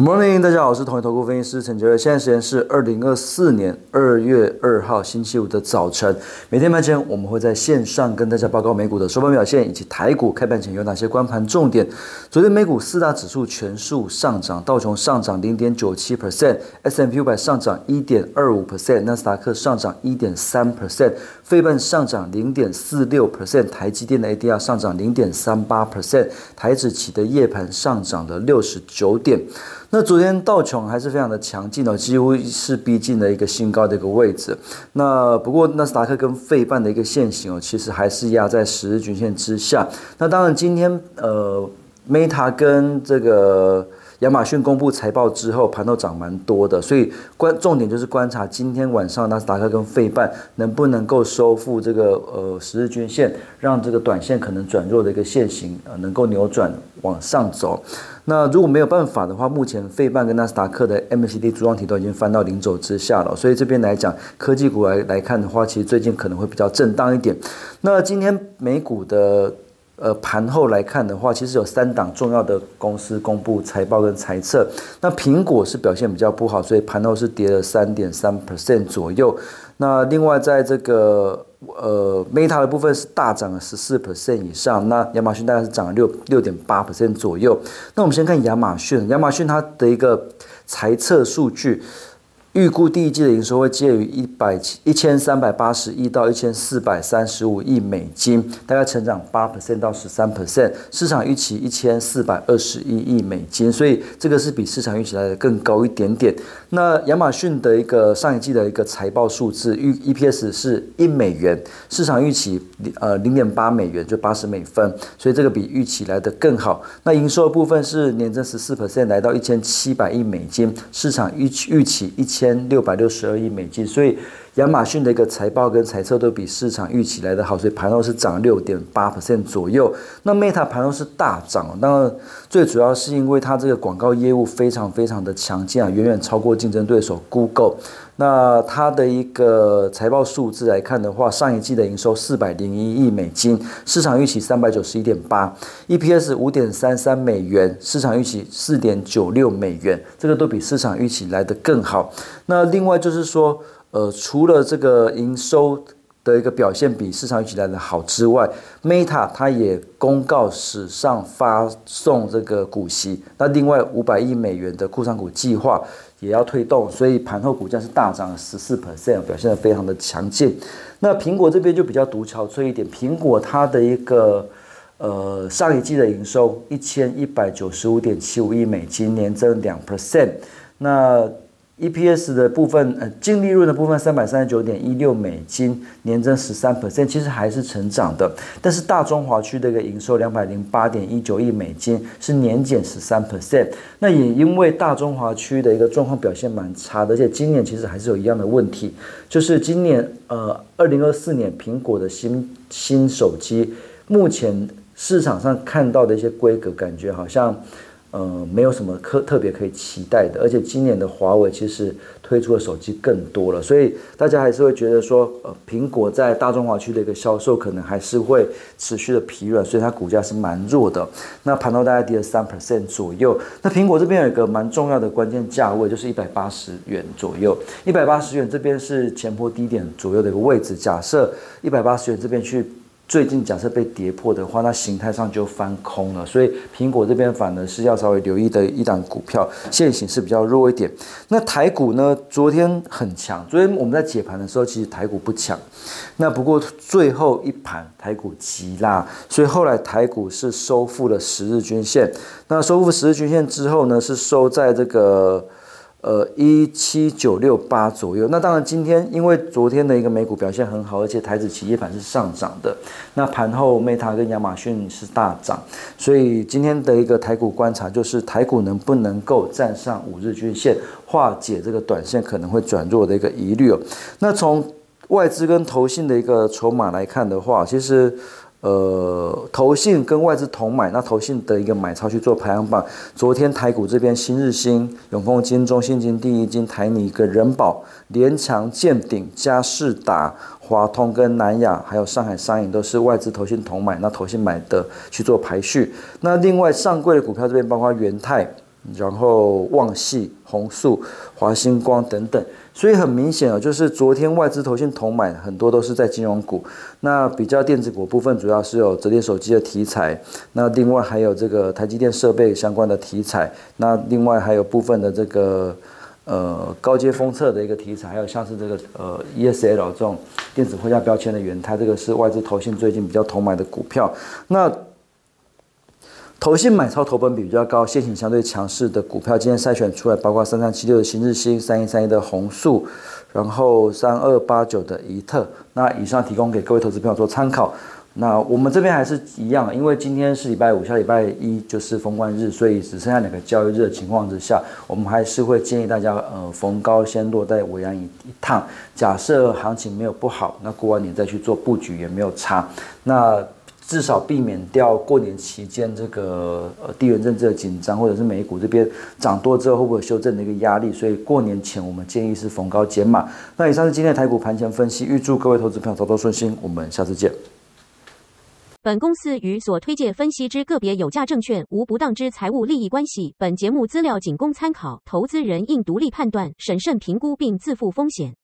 Good morning，大家好，我是统一投顾分析师陈杰瑞。现在时间是二零二四年二月二号星期五的早晨。每天盘前我们会在线上跟大家报告美股的收盘表现，以及台股开盘前有哪些关盘重点。昨天美股四大指数全数上涨，道琼上涨零点九七 percent，S M P 五百上涨一点二五 percent，纳斯达克上涨一点三 percent，费半上涨零点四六 percent，台积电的 A D R 上涨零点三八 percent，台指期的夜盘上涨了六十九点。那昨天道琼还是非常的强劲哦，几乎是逼近了一个新高的一个位置。那不过纳斯达克跟费半的一个线型哦，其实还是压在十日均线之下。那当然今天呃，Meta 跟这个。亚马逊公布财报之后，盘都涨蛮多的，所以关重点就是观察今天晚上纳斯达克跟费半能不能够收复这个呃十日均线，让这个短线可能转弱的一个线型呃能够扭转往上走。那如果没有办法的话，目前费半跟纳斯达克的 MACD 柱状体都已经翻到零轴之下了，所以这边来讲科技股来来看的话，其实最近可能会比较震荡一点。那今天美股的。呃，盘后来看的话，其实有三档重要的公司公布财报跟财测。那苹果是表现比较不好，所以盘后是跌了三点三 percent 左右。那另外在这个呃 Meta 的部分是大涨了十四 percent 以上。那亚马逊大概是涨了六六点八 percent 左右。那我们先看亚马逊，亚马逊它的一个财测数据。预估第一季的营收会介于一百一千三百八十亿到一千四百三十五亿美金，大概成长八 percent 到十三 percent，市场预期一千四百二十一亿美金，所以这个是比市场预期来的更高一点点。那亚马逊的一个上一季的一个财报数字预 EPS 是一美元，市场预期呃零点八美元，就八十美分，所以这个比预期来的更好。那营收的部分是年增十四 percent，来到一千七百亿美金，市场预预期一千。千六百六十二亿美金，所以亚马逊的一个财报跟财测都比市场预期来的好，所以盘后是涨六点八 percent 左右。那 Meta 盘后是大涨，那最主要是因为它这个广告业务非常非常的强劲啊，远远超过竞争对手 Google。那它的一个财报数字来看的话，上一季的营收四百零一亿美金，市场预期三百九十一点八，EPS 五点三三美元，市场预期四点九六美元，这个都比市场预期来的更好。那另外就是说，呃，除了这个营收的一个表现比市场预期来的好之外，Meta 它也公告史上发送这个股息，那另外五百亿美元的库藏股计划。也要推动，所以盘后股价是大涨了十四 percent，表现的非常的强劲。那苹果这边就比较独憔悴一点，苹果它的一个呃上一季的营收一千一百九十五点七五亿美金，年增两 percent。那 EPS 的部分，呃，净利润的部分三百三十九点一六美金，年增十三 percent，其实还是成长的。但是大中华区的一个营收两百零八点一九亿美金，是年减十三 percent。那也因为大中华区的一个状况表现蛮差的，而且今年其实还是有一样的问题，就是今年呃二零二四年苹果的新新手机，目前市场上看到的一些规格，感觉好像。呃，没有什么特特别可以期待的，而且今年的华为其实推出的手机更多了，所以大家还是会觉得说，呃，苹果在大中华区的一个销售可能还是会持续的疲软，所以它股价是蛮弱的。那盘后大概跌了三 percent 左右。那苹果这边有一个蛮重要的关键价位，就是一百八十元左右。一百八十元这边是前坡低点左右的一个位置。假设一百八十元这边去。最近假设被跌破的话，那形态上就翻空了，所以苹果这边反而是要稍微留意的一档股票，现形是比较弱一点。那台股呢？昨天很强，昨天我们在解盘的时候，其实台股不强。那不过最后一盘台股急拉，所以后来台股是收复了十日均线。那收复十日均线之后呢，是收在这个。呃，一七九六八左右。那当然，今天因为昨天的一个美股表现很好，而且台子企业盘是上涨的。那盘后 Meta 跟亚马逊是大涨，所以今天的一个台股观察就是台股能不能够站上五日均线，化解这个短线可能会转弱的一个疑虑哦。那从外资跟投信的一个筹码来看的话，其实。呃，投信跟外资同买，那投信的一个买超去做排行榜。昨天台股这边，新日新、永丰金、中信金、第一金、台泥跟人保、联强、建鼎、嘉士达、华通跟南亚，还有上海商银都是外资投信同买，那投信买的去做排序。那另外上柜的股票这边包括元泰、然后旺系、红素、华星光等等。所以很明显啊，就是昨天外资投信同买很多都是在金融股，那比较电子股部分主要是有折叠手机的题材，那另外还有这个台积电设备相关的题材，那另外还有部分的这个。呃，高阶封测的一个题材，还有像是这个呃 ESL 这种电子货架标签的元它这个是外资投信最近比较同买的股票。那投信买超投本比比较高、现行相对强势的股票，今天筛选出来，包括三三七六的新日新、三一三一的红素，然后三二八九的怡特。那以上提供给各位投资朋友做参考。那我们这边还是一样，因为今天是礼拜五，下礼拜一就是封关日，所以只剩下两个交易日的情况之下，我们还是会建议大家，呃，逢高先落袋为安一一趟。假设行情没有不好，那过完年再去做布局也没有差。那至少避免掉过年期间这个呃地缘政治的紧张，或者是美股这边涨多之后会不会修正的一个压力。所以过年前我们建议是逢高减码。那以上是今天的台股盘前分析，预祝各位投资朋友操作顺心，我们下次见。本公司与所推介分析之个别有价证券无不当之财务利益关系。本节目资料仅供参考，投资人应独立判断、审慎评估并自负风险。